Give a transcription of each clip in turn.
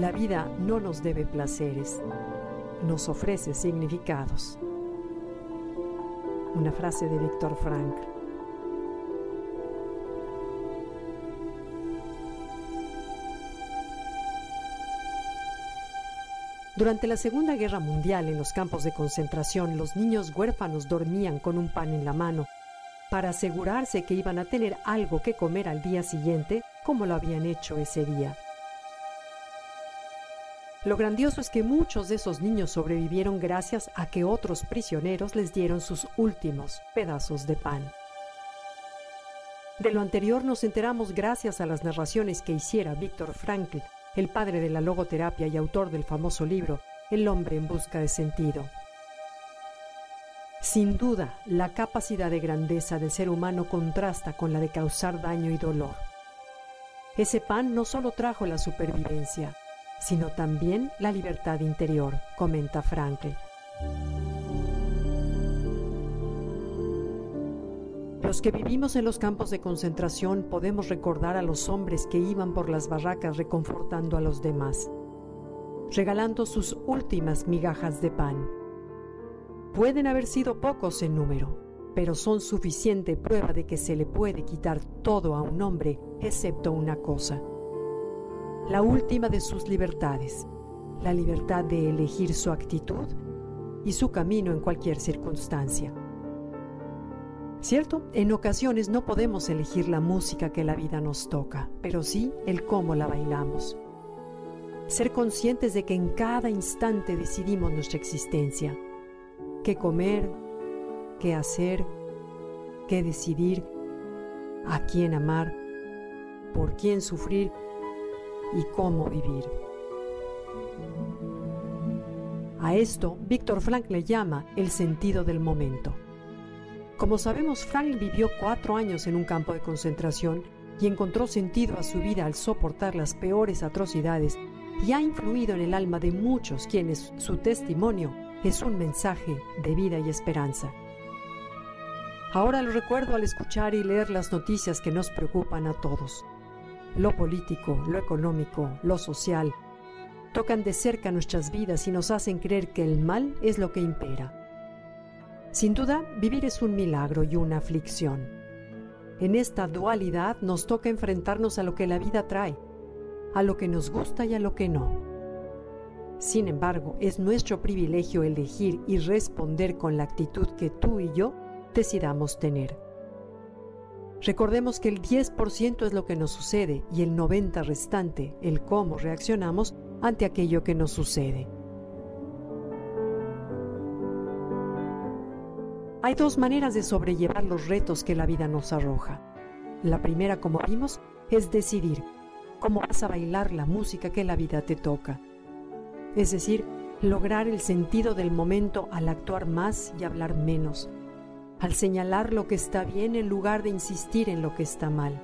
La vida no nos debe placeres, nos ofrece significados. Una frase de Víctor Frank. Durante la Segunda Guerra Mundial en los campos de concentración, los niños huérfanos dormían con un pan en la mano para asegurarse que iban a tener algo que comer al día siguiente como lo habían hecho ese día. Lo grandioso es que muchos de esos niños sobrevivieron gracias a que otros prisioneros les dieron sus últimos pedazos de pan. De lo anterior nos enteramos gracias a las narraciones que hiciera Víctor Frankl, el padre de la logoterapia y autor del famoso libro El hombre en busca de sentido. Sin duda, la capacidad de grandeza del ser humano contrasta con la de causar daño y dolor. Ese pan no solo trajo la supervivencia, sino también la libertad interior, comenta Frankl. Los que vivimos en los campos de concentración podemos recordar a los hombres que iban por las barracas reconfortando a los demás, regalando sus últimas migajas de pan. Pueden haber sido pocos en número, pero son suficiente prueba de que se le puede quitar todo a un hombre excepto una cosa, la última de sus libertades, la libertad de elegir su actitud y su camino en cualquier circunstancia. ¿Cierto? En ocasiones no podemos elegir la música que la vida nos toca, pero sí el cómo la bailamos. Ser conscientes de que en cada instante decidimos nuestra existencia, qué comer, qué hacer, qué decidir, a quién amar, por quién sufrir y cómo vivir. A esto, Víctor Frank le llama el sentido del momento. Como sabemos, Frank vivió cuatro años en un campo de concentración y encontró sentido a su vida al soportar las peores atrocidades y ha influido en el alma de muchos quienes su testimonio es un mensaje de vida y esperanza. Ahora lo recuerdo al escuchar y leer las noticias que nos preocupan a todos lo político, lo económico, lo social, tocan de cerca nuestras vidas y nos hacen creer que el mal es lo que impera. Sin duda, vivir es un milagro y una aflicción. En esta dualidad nos toca enfrentarnos a lo que la vida trae, a lo que nos gusta y a lo que no. Sin embargo, es nuestro privilegio elegir y responder con la actitud que tú y yo decidamos tener. Recordemos que el 10% es lo que nos sucede y el 90% restante, el cómo reaccionamos ante aquello que nos sucede. Hay dos maneras de sobrellevar los retos que la vida nos arroja. La primera, como vimos, es decidir cómo vas a bailar la música que la vida te toca. Es decir, lograr el sentido del momento al actuar más y hablar menos, al señalar lo que está bien en lugar de insistir en lo que está mal,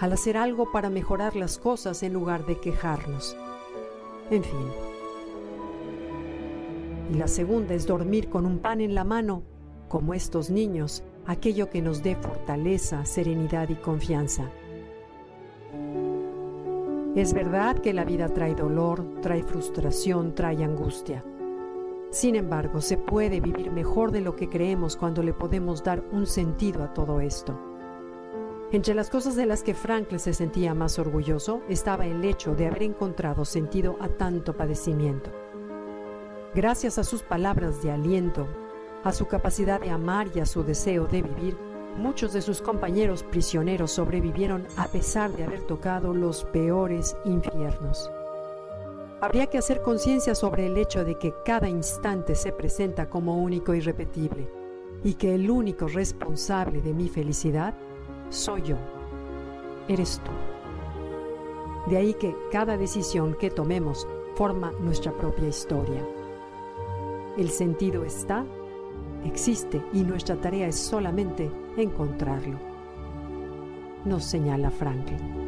al hacer algo para mejorar las cosas en lugar de quejarnos. En fin. Y la segunda es dormir con un pan en la mano, como estos niños, aquello que nos dé fortaleza, serenidad y confianza. Es verdad que la vida trae dolor, trae frustración, trae angustia. Sin embargo, se puede vivir mejor de lo que creemos cuando le podemos dar un sentido a todo esto. Entre las cosas de las que Franklin se sentía más orgulloso estaba el hecho de haber encontrado sentido a tanto padecimiento. Gracias a sus palabras de aliento, a su capacidad de amar y a su deseo de vivir, muchos de sus compañeros prisioneros sobrevivieron a pesar de haber tocado los peores infiernos. Habría que hacer conciencia sobre el hecho de que cada instante se presenta como único y repetible y que el único responsable de mi felicidad soy yo, eres tú. De ahí que cada decisión que tomemos forma nuestra propia historia. El sentido está, existe y nuestra tarea es solamente encontrarlo. Nos señala Franklin.